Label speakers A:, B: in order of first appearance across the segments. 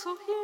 A: zu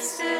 A: Christ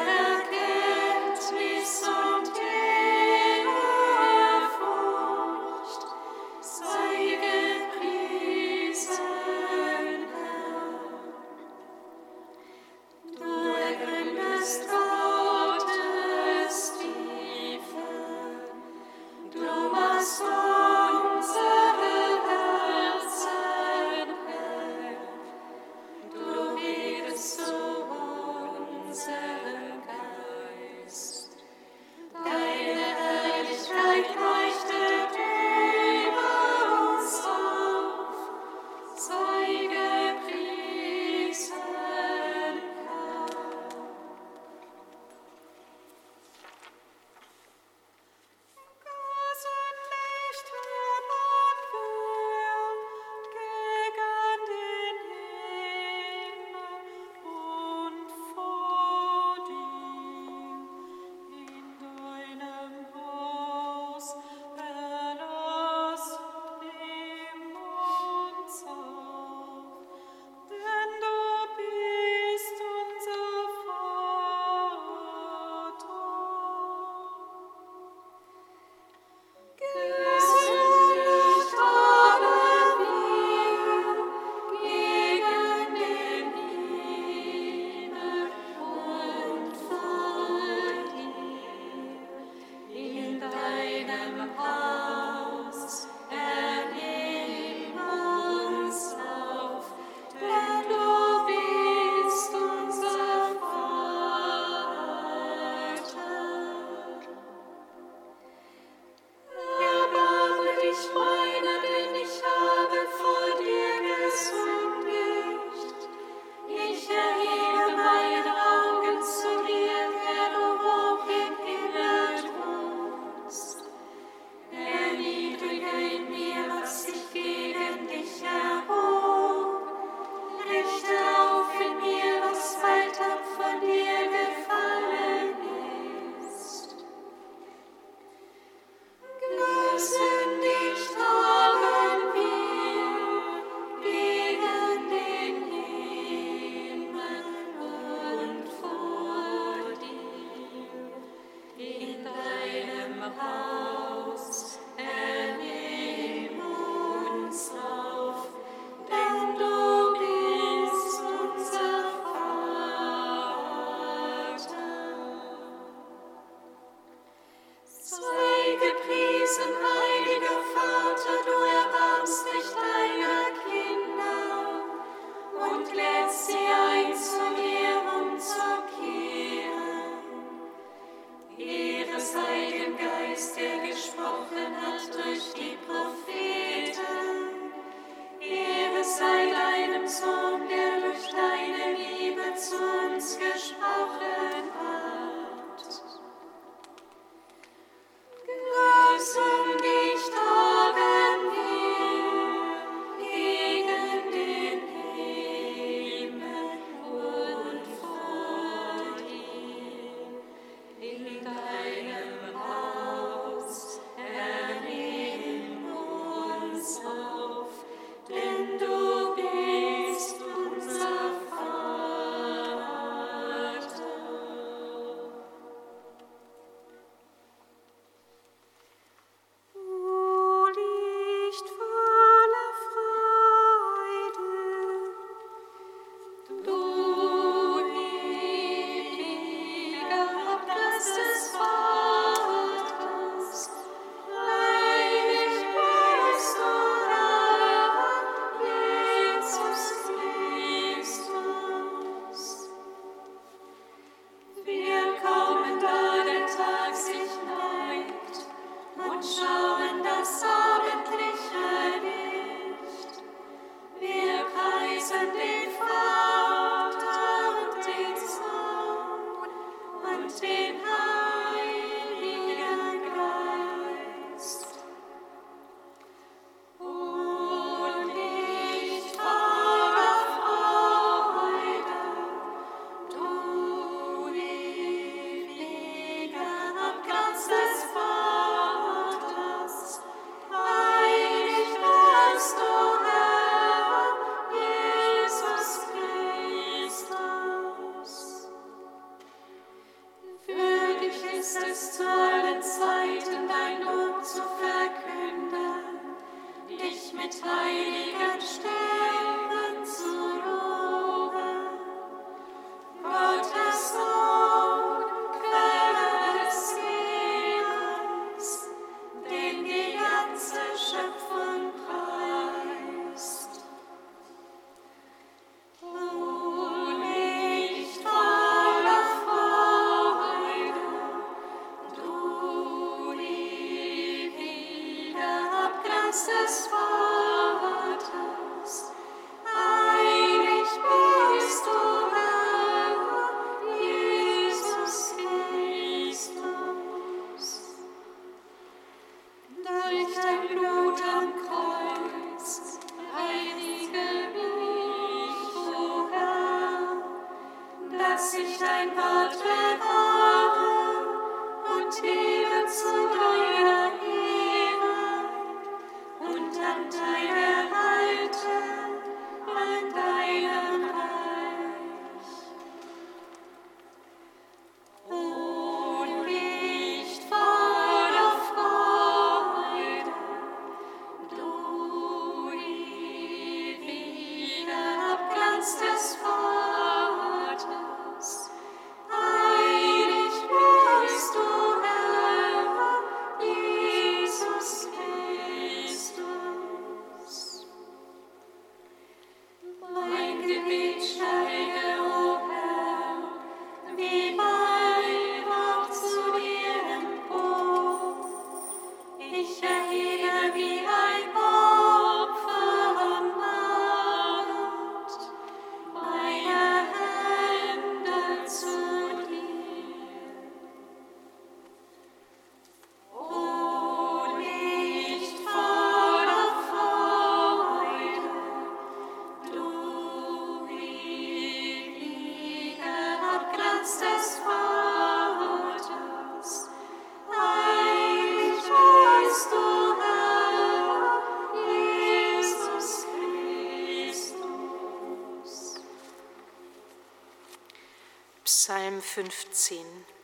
A: 15.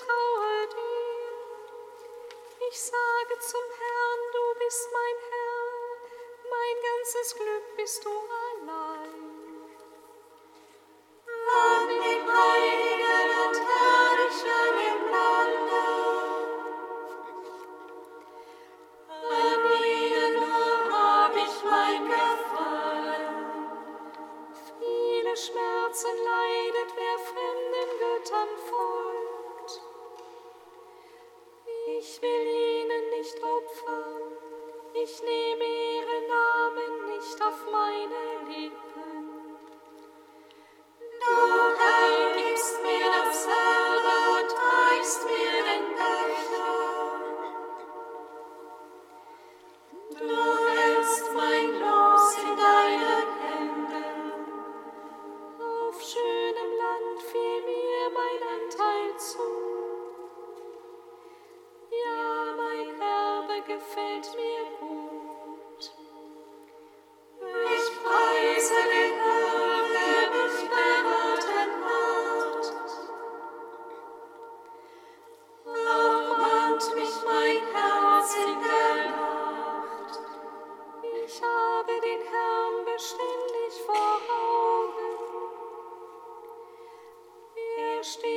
B: vertraue dir. Ich sage zum Herrn, du bist mein Herr, mein ganzes Glück bist du ein. vor Augen. Er steht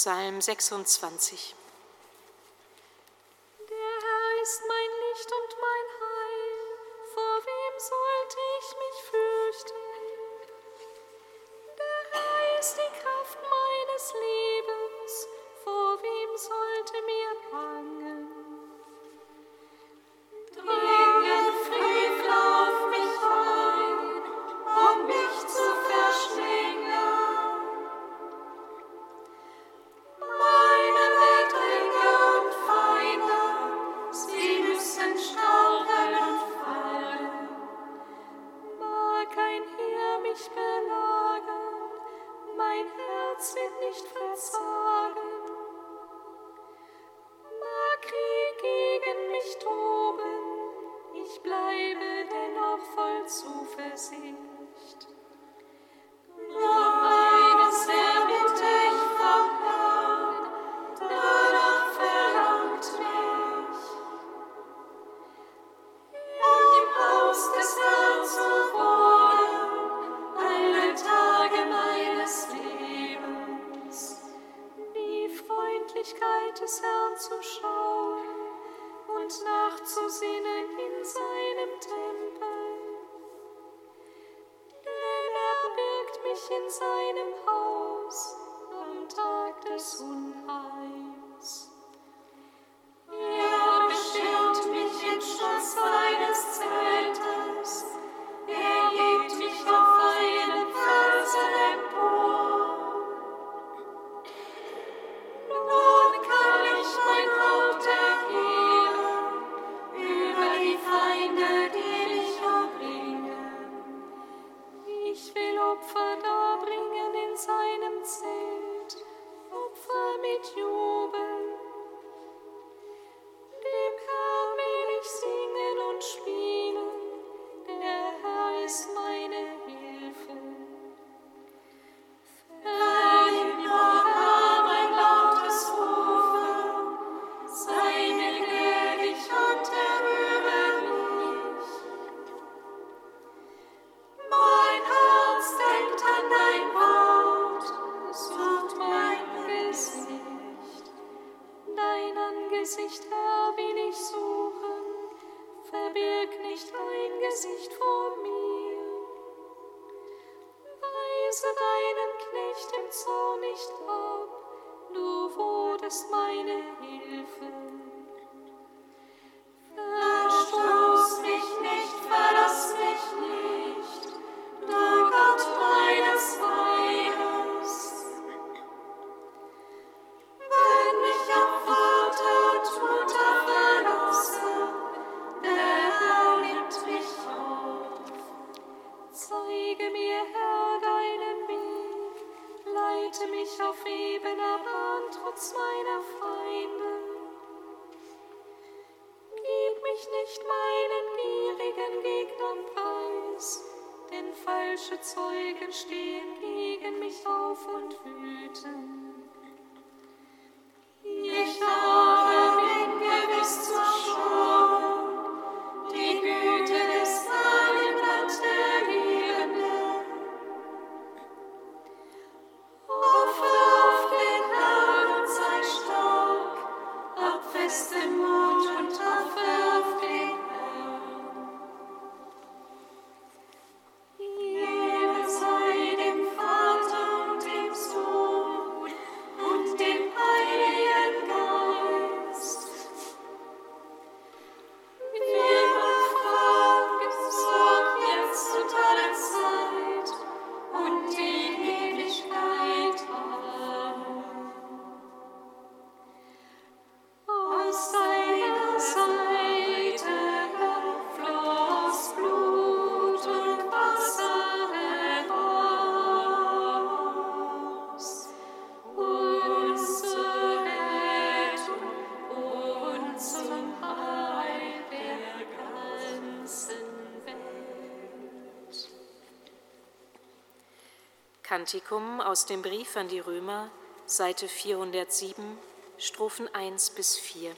A: Psalm 26 Christmas. Kantikum aus dem Brief an die Römer, Seite 407, Strophen 1 bis 4.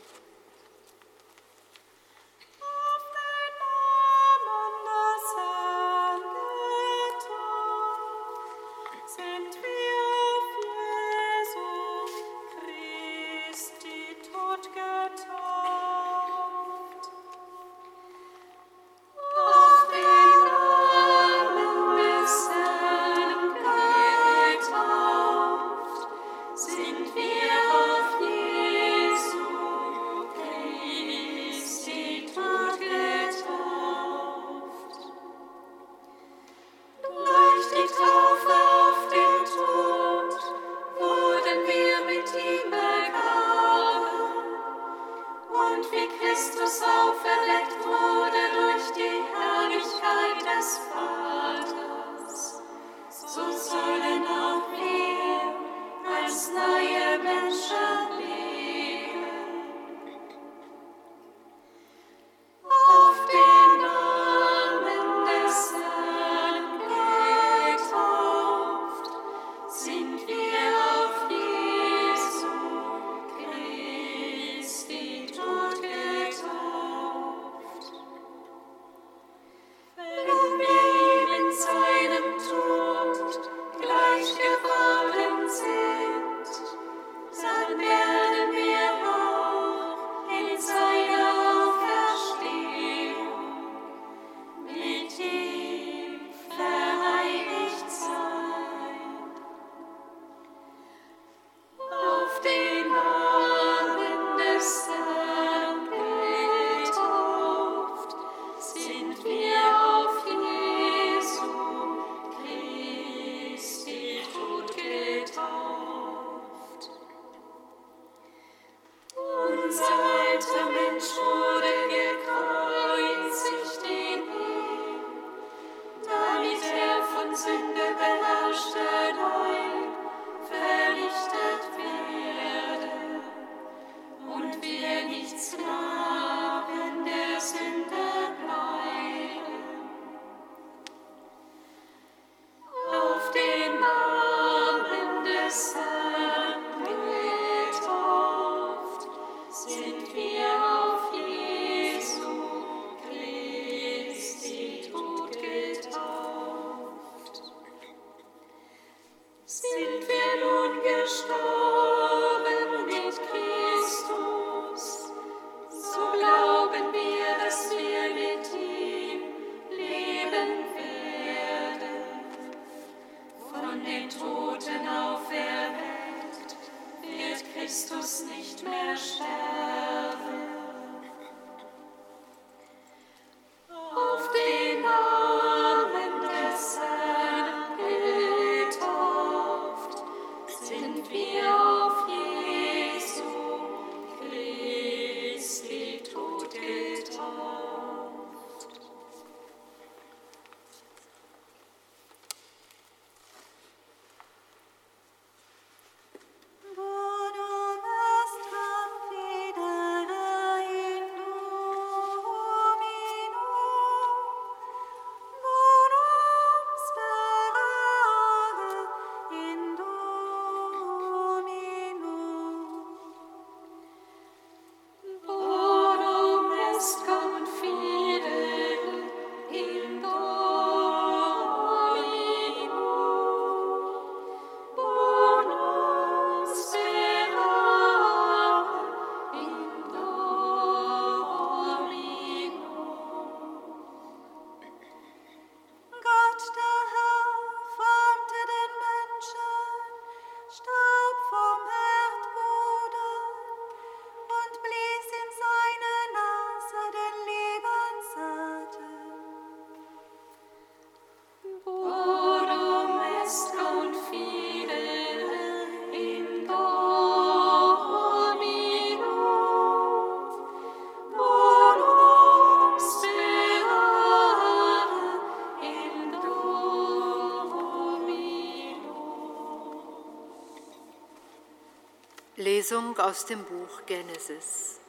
C: Lesung aus dem Buch Genesis.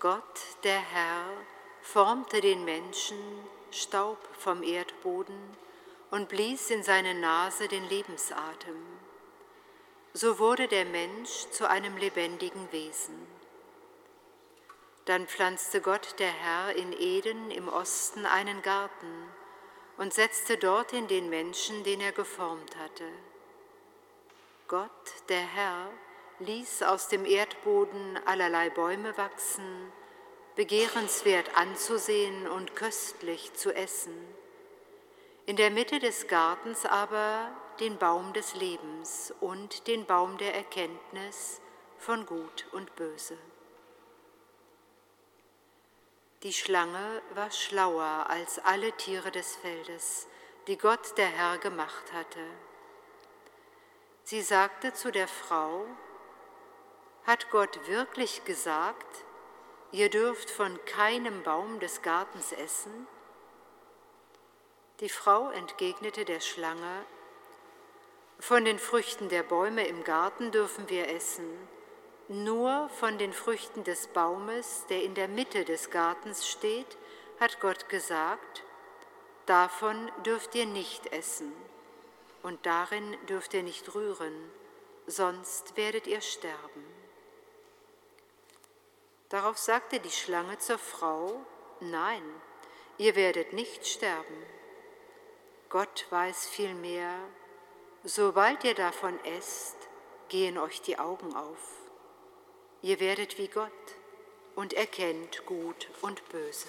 C: Gott, der Herr, formte den Menschen Staub vom Erdboden und blies in seine Nase den Lebensatem. So wurde der Mensch zu einem lebendigen Wesen. Dann pflanzte Gott der Herr in Eden im Osten einen Garten und setzte dorthin den Menschen, den er geformt hatte. Gott, der Herr, ließ aus dem Erdboden allerlei Bäume wachsen, begehrenswert anzusehen und köstlich zu essen. In der Mitte des Gartens aber den Baum des Lebens und den Baum der Erkenntnis von Gut und Böse. Die Schlange war schlauer als alle Tiere des Feldes, die Gott der Herr gemacht hatte. Sie sagte zu der Frau, hat Gott wirklich gesagt, ihr dürft von keinem Baum des Gartens essen? Die Frau entgegnete der Schlange, von den Früchten der Bäume im Garten dürfen wir essen, nur von den Früchten des Baumes, der in der Mitte des Gartens steht, hat Gott gesagt, davon dürft ihr nicht essen und darin dürft ihr nicht rühren, sonst werdet ihr sterben. Darauf sagte die Schlange zur Frau, nein, ihr werdet nicht sterben. Gott weiß vielmehr, sobald ihr davon esst, gehen euch die Augen auf Ihr werdet wie Gott und erkennt Gut und Böse.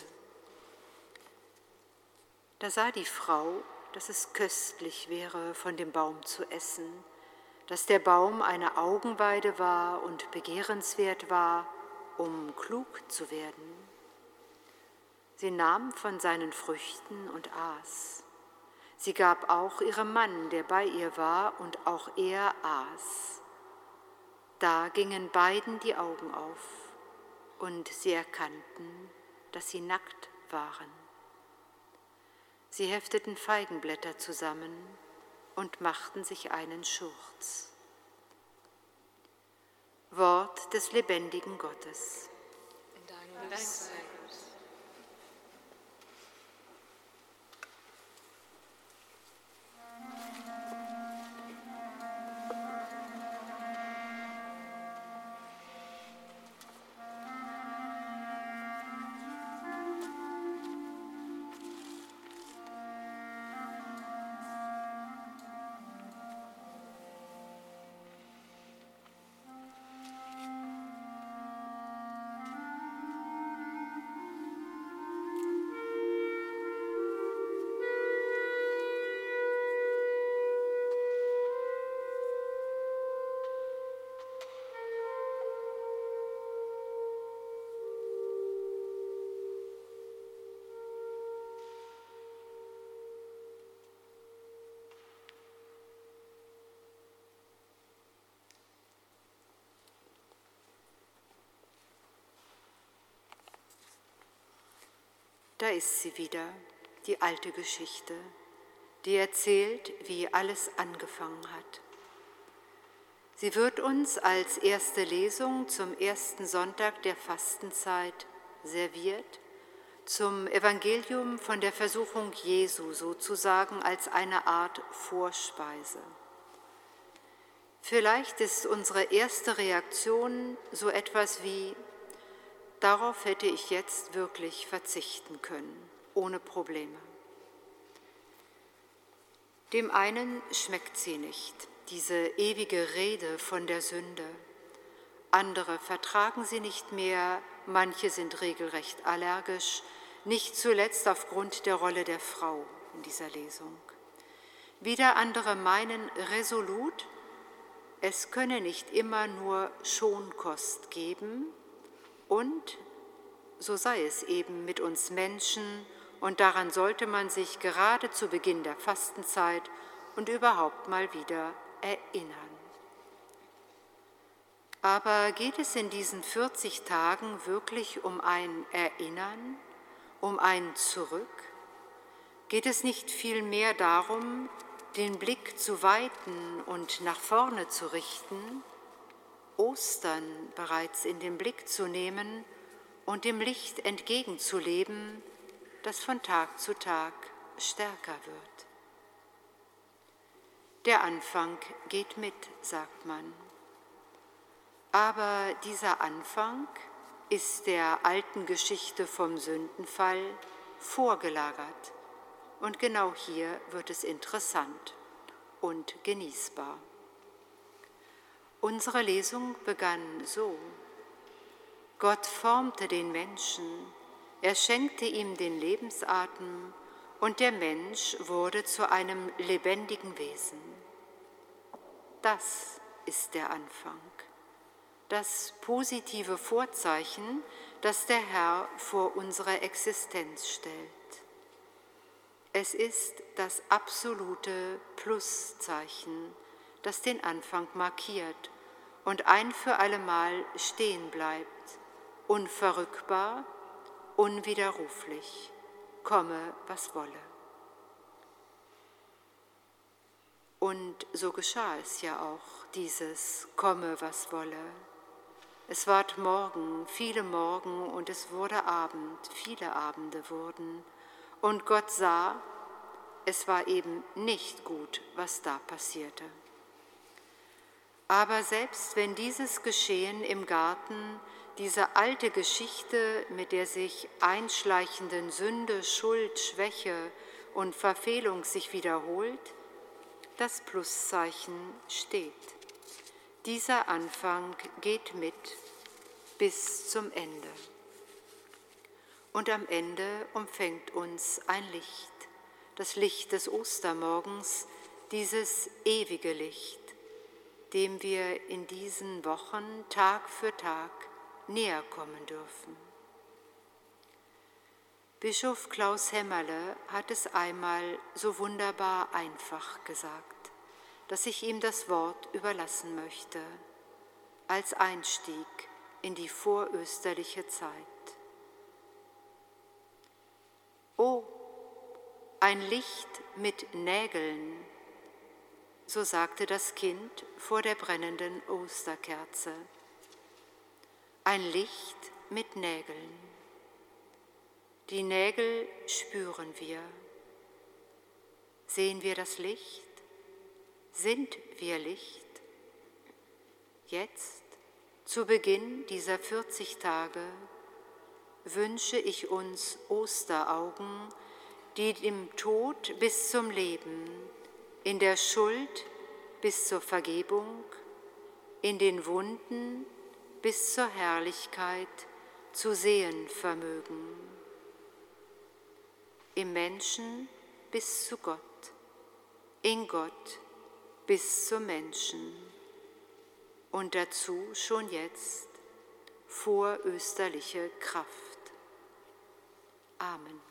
C: Da sah die Frau, dass es köstlich wäre, von dem Baum zu essen, dass der Baum eine Augenweide war und begehrenswert war, um klug zu werden. Sie nahm von seinen Früchten und aß. Sie gab auch ihrem Mann, der bei ihr war, und auch er aß. Da gingen beiden die Augen auf und sie erkannten, dass sie nackt waren. Sie hefteten Feigenblätter zusammen und machten sich einen Schurz. Wort des lebendigen Gottes. Dank sei Da ist sie wieder, die alte Geschichte, die erzählt, wie alles angefangen hat. Sie wird uns als erste Lesung zum ersten Sonntag der Fastenzeit serviert, zum Evangelium von der Versuchung Jesu sozusagen als eine Art Vorspeise. Vielleicht ist unsere erste Reaktion so etwas wie, Darauf hätte ich jetzt wirklich verzichten können, ohne Probleme. Dem einen schmeckt sie nicht, diese ewige Rede von der Sünde. Andere vertragen sie nicht mehr, manche sind regelrecht allergisch, nicht zuletzt aufgrund der Rolle der Frau in dieser Lesung. Wieder andere meinen resolut, es könne nicht immer nur Schonkost geben, und so sei es eben mit uns Menschen, und daran sollte man sich gerade zu Beginn der Fastenzeit und überhaupt mal wieder erinnern. Aber geht es in diesen 40 Tagen wirklich um ein Erinnern, um ein Zurück? Geht es nicht vielmehr darum, den Blick zu weiten und nach vorne zu richten Ostern bereits in den Blick zu nehmen und dem Licht entgegenzuleben, das von Tag zu Tag stärker wird. Der Anfang geht mit, sagt man. Aber dieser Anfang ist der alten Geschichte vom Sündenfall vorgelagert. Und genau hier wird es interessant und genießbar. Unsere Lesung begann so. Gott formte den Menschen, er schenkte ihm den Lebensatem und der Mensch wurde zu einem lebendigen Wesen. Das ist der Anfang, das positive Vorzeichen, das der Herr vor unsere Existenz stellt. Es ist das absolute Pluszeichen, das den Anfang markiert und ein für allemal stehen bleibt, unverrückbar, unwiderruflich komme, was wolle. Und so geschah es ja auch, dieses komme, was wolle. Es ward Morgen, viele Morgen, und es wurde Abend, viele Abende wurden. Und Gott sah, es war eben nicht gut, was da passierte. Aber selbst wenn dieses Geschehen im Garten diese alte Geschichte mit der sich einschleichenden Sünde, Schuld, Schwäche und Verfehlung sich wiederholt, das Pluszeichen steht. Dieser Anfang geht mit bis zum Ende. Und am Ende umfängt uns ein Licht, das Licht des Ostermorgens, dieses ewige Licht, dem wir in diesen Wochen Tag für Tag näher kommen dürfen. Bischof Klaus Hämmerle hat es einmal so wunderbar einfach gesagt, dass ich ihm das Wort überlassen möchte, als Einstieg in die vorösterliche Zeit. Oh, ein Licht mit Nägeln, so sagte das Kind vor der brennenden Osterkerze ein Licht mit Nägeln. Die Nägel spüren wir. Sehen wir das Licht? Sind wir Licht? Jetzt, zu Beginn dieser 40 Tage, wünsche ich uns Osteraugen, die im Tod bis zum Leben, in der Schuld bis zur Vergebung, in den Wunden bis zur Herrlichkeit zu sehen vermögen. Im Menschen bis zu Gott, in Gott bis zum Menschen und dazu schon jetzt vorösterliche Kraft. Amen.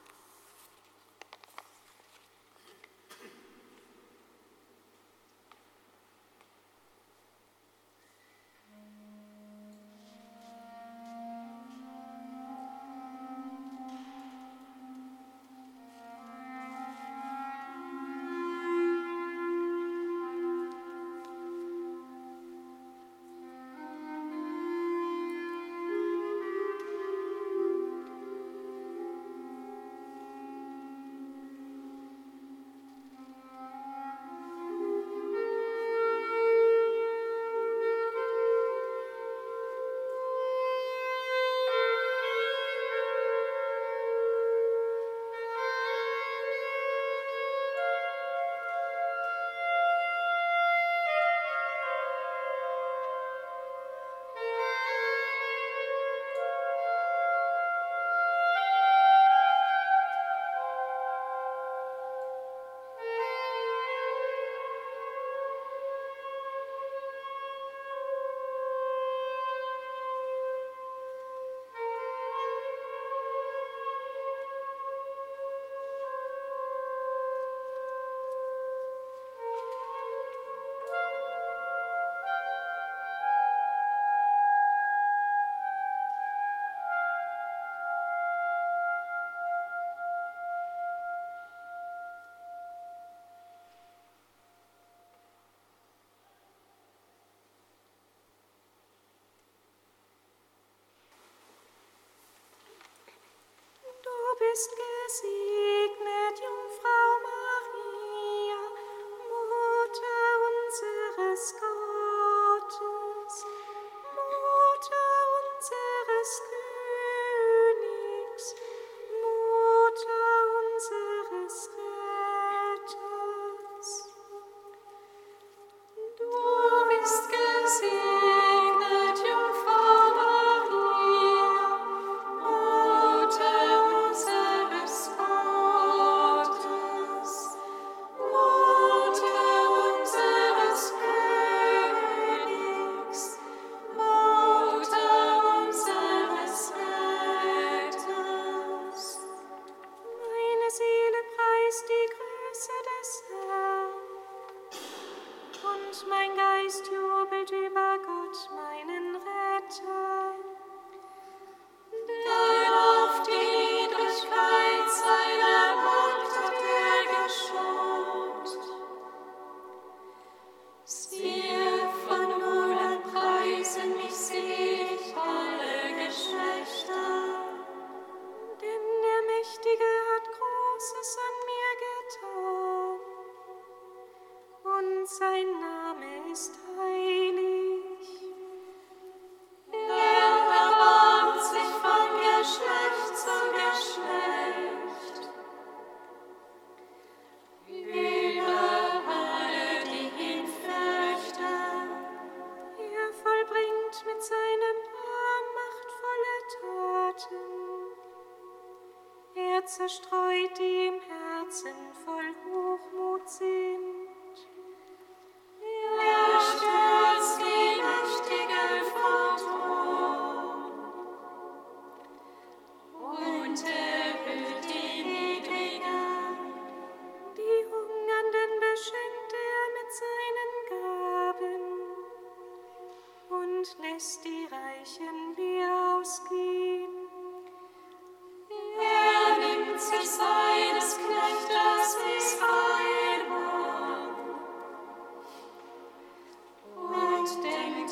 A: Christmas gesehen.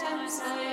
A: Denkt an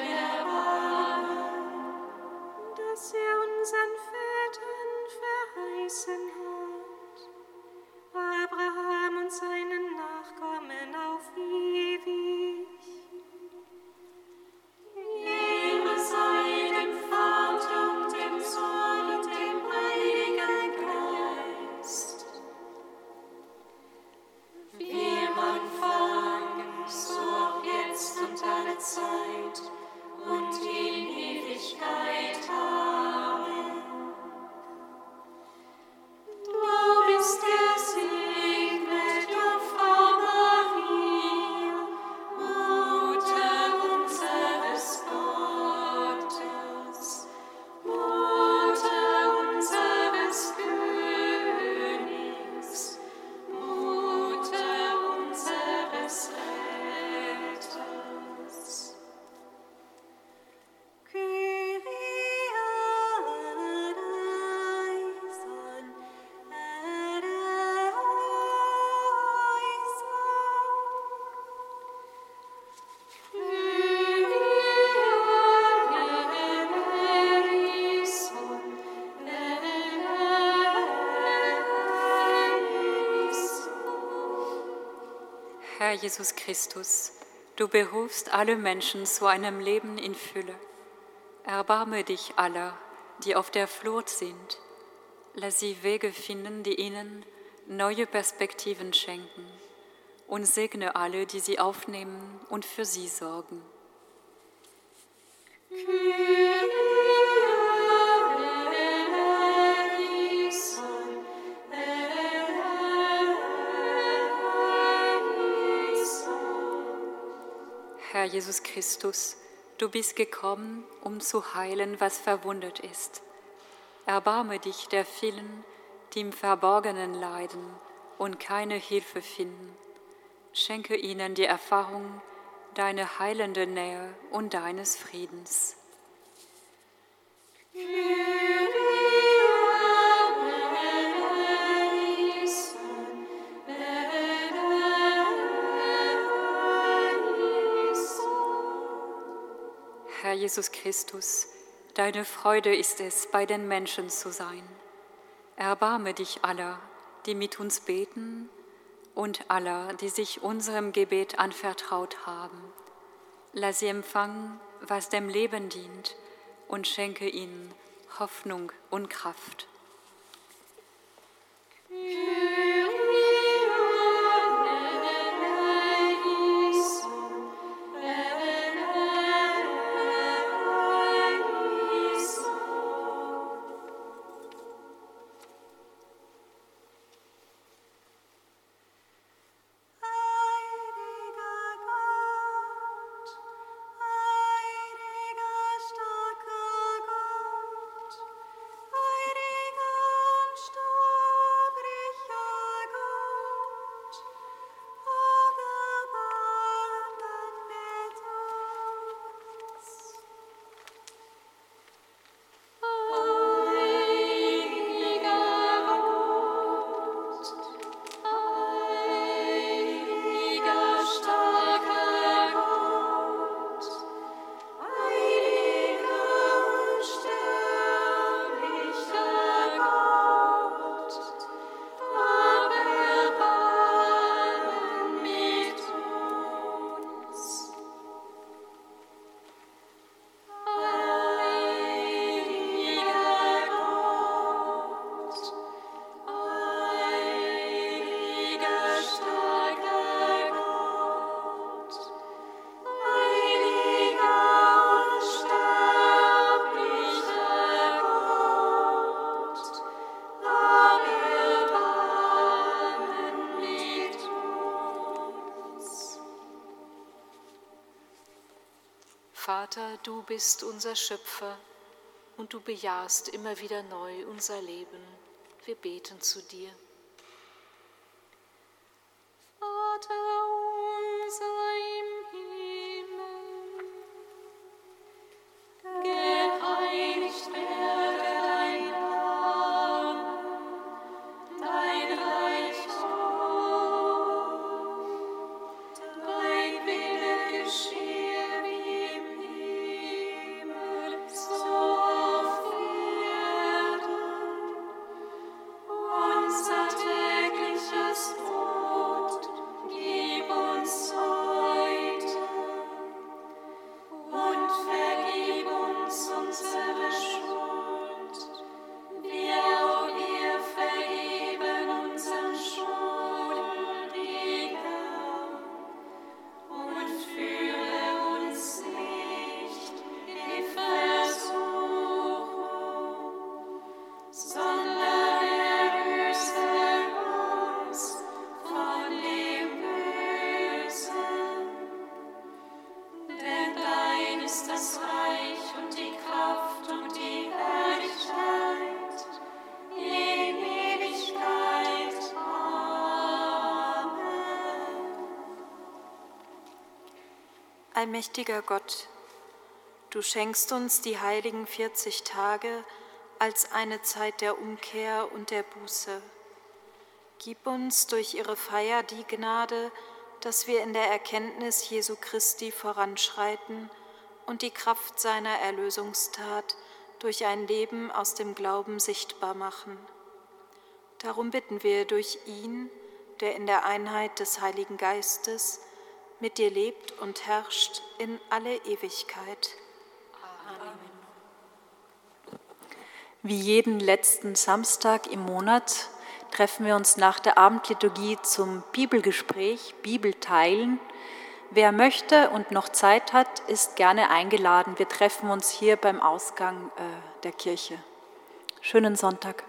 D: Jesus Christus, du berufst alle Menschen zu einem Leben in Fülle. Erbarme dich aller, die auf der Flucht sind. Lass sie Wege finden, die ihnen neue Perspektiven schenken. Und segne alle, die sie aufnehmen und für sie sorgen. Herr Jesus Christus, du bist gekommen, um zu heilen, was verwundet ist. Erbarme dich der vielen, die im Verborgenen leiden und keine Hilfe finden. Schenke ihnen die Erfahrung deiner heilenden Nähe und deines Friedens. Herr Jesus Christus, deine Freude ist es, bei den Menschen zu sein. Erbarme dich aller, die mit uns beten und aller, die sich unserem Gebet anvertraut haben. Lass sie empfangen, was dem Leben dient und schenke ihnen Hoffnung und Kraft.
A: Vater, bist unser Schöpfer und du bejahst immer wieder neu unser Leben. Wir beten zu dir.
E: Allmächtiger Gott, du schenkst uns die heiligen 40 Tage als eine Zeit der Umkehr und der Buße. Gib uns durch ihre Feier die Gnade, dass wir in der Erkenntnis Jesu Christi voranschreiten und die Kraft seiner Erlösungstat durch ein Leben aus dem Glauben sichtbar machen. Darum bitten wir durch ihn, der in der Einheit des Heiligen Geistes mit dir lebt und herrscht in alle Ewigkeit. Amen.
F: Wie jeden letzten Samstag im Monat treffen wir uns nach der Abendliturgie zum Bibelgespräch, Bibelteilen. Wer möchte und noch Zeit hat, ist gerne eingeladen. Wir treffen uns hier beim Ausgang äh, der Kirche. Schönen Sonntag.